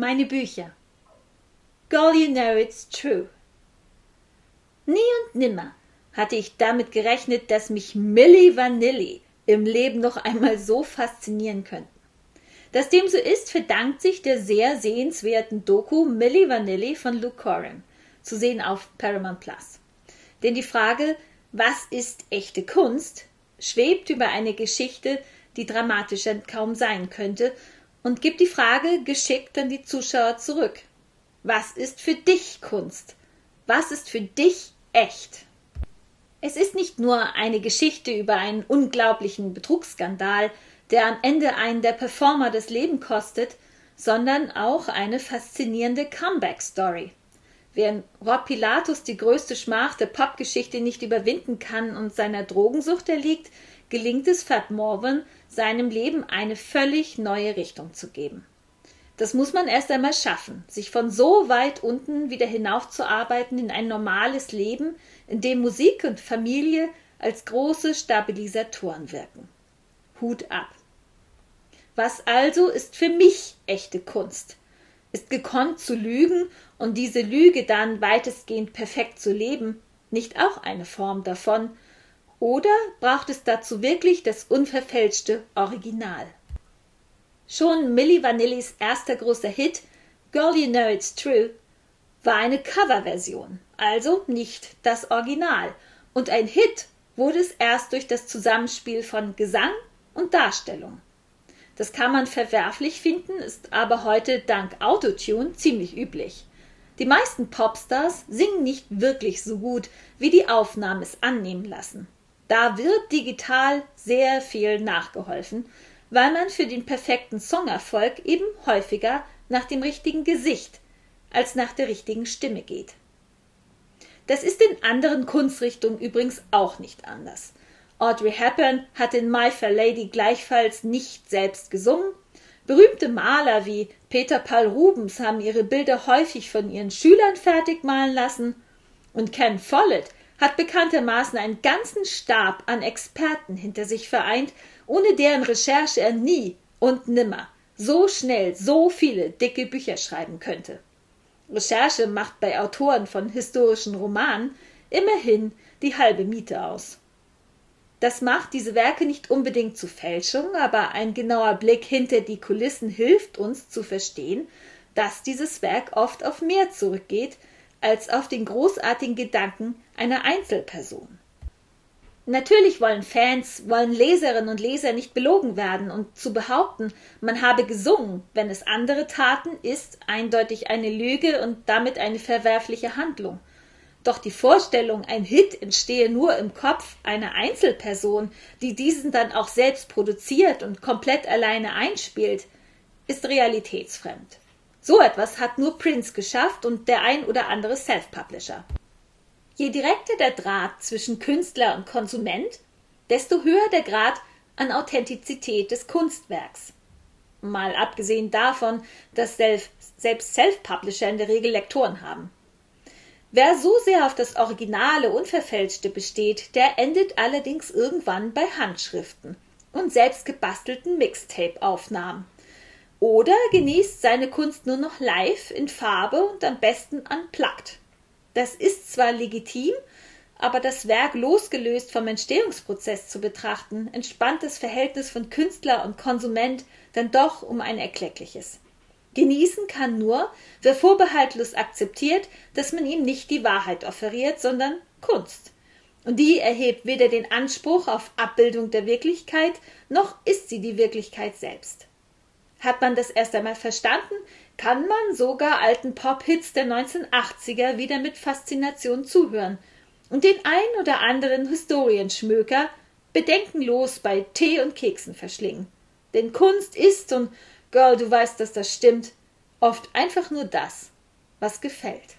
Meine Bücher. Girl, you know it's true. Nie und nimmer hatte ich damit gerechnet, dass mich Milli Vanilli im Leben noch einmal so faszinieren könnten. Dass dem so ist, verdankt sich der sehr sehenswerten Doku Milli Vanilli von Luke Coram, zu sehen auf Paramount Plus. Denn die Frage, was ist echte Kunst, schwebt über eine Geschichte, die dramatischer kaum sein könnte, und gibt die Frage geschickt an die Zuschauer zurück. Was ist für dich Kunst? Was ist für dich echt? Es ist nicht nur eine Geschichte über einen unglaublichen Betrugsskandal, der am Ende einen der Performer das Leben kostet, sondern auch eine faszinierende Comeback-Story. Während Rob Pilatus die größte Schmach der Popgeschichte nicht überwinden kann und seiner Drogensucht erliegt, gelingt es Fat Morvan, seinem Leben eine völlig neue Richtung zu geben. Das muss man erst einmal schaffen, sich von so weit unten wieder hinaufzuarbeiten in ein normales Leben, in dem Musik und Familie als große Stabilisatoren wirken. Hut ab. Was also ist für mich echte Kunst? Ist gekonnt zu lügen und diese Lüge dann weitestgehend perfekt zu leben, nicht auch eine Form davon? Oder braucht es dazu wirklich das unverfälschte Original? Schon Milli Vanillis erster großer Hit, Girl You Know It's True, war eine Coverversion, also nicht das Original. Und ein Hit wurde es erst durch das Zusammenspiel von Gesang und Darstellung. Das kann man verwerflich finden, ist aber heute dank Autotune ziemlich üblich. Die meisten Popstars singen nicht wirklich so gut, wie die Aufnahmen es annehmen lassen. Da wird digital sehr viel nachgeholfen, weil man für den perfekten Songerfolg eben häufiger nach dem richtigen Gesicht als nach der richtigen Stimme geht. Das ist in anderen Kunstrichtungen übrigens auch nicht anders. Audrey Hepburn hat in My Fair Lady gleichfalls nicht selbst gesungen. Berühmte Maler wie Peter Paul Rubens haben ihre Bilder häufig von ihren Schülern fertig malen lassen. Und Ken Follett hat bekanntermaßen einen ganzen Stab an Experten hinter sich vereint, ohne deren Recherche er nie und nimmer so schnell so viele dicke Bücher schreiben könnte. Recherche macht bei Autoren von historischen Romanen immerhin die halbe Miete aus. Das macht diese Werke nicht unbedingt zu Fälschung, aber ein genauer Blick hinter die Kulissen hilft uns zu verstehen, dass dieses Werk oft auf mehr zurückgeht als auf den großartigen Gedanken einer Einzelperson. Natürlich wollen Fans, wollen Leserinnen und Leser nicht belogen werden und zu behaupten, man habe gesungen, wenn es andere taten, ist eindeutig eine Lüge und damit eine verwerfliche Handlung. Doch die Vorstellung, ein Hit entstehe nur im Kopf einer Einzelperson, die diesen dann auch selbst produziert und komplett alleine einspielt, ist realitätsfremd. So etwas hat nur Prince geschafft und der ein oder andere Self-Publisher. Je direkter der Draht zwischen Künstler und Konsument, desto höher der Grad an Authentizität des Kunstwerks. Mal abgesehen davon, dass selbst Self-Publisher in der Regel Lektoren haben. Wer so sehr auf das Originale Unverfälschte besteht, der endet allerdings irgendwann bei Handschriften und selbst gebastelten Mixtape-Aufnahmen. Oder genießt seine Kunst nur noch live in Farbe und am besten unplugged. Das ist zwar legitim, aber das Werk losgelöst vom Entstehungsprozess zu betrachten, entspannt das Verhältnis von Künstler und Konsument dann doch um ein erkleckliches. Genießen kann nur, wer vorbehaltlos akzeptiert, dass man ihm nicht die Wahrheit offeriert, sondern Kunst. Und die erhebt weder den Anspruch auf Abbildung der Wirklichkeit, noch ist sie die Wirklichkeit selbst. Hat man das erst einmal verstanden, kann man sogar alten Pop-Hits der 1980er wieder mit Faszination zuhören und den ein oder anderen Historienschmöker bedenkenlos bei Tee und Keksen verschlingen. Denn Kunst ist, und Girl, du weißt, dass das stimmt, oft einfach nur das, was gefällt.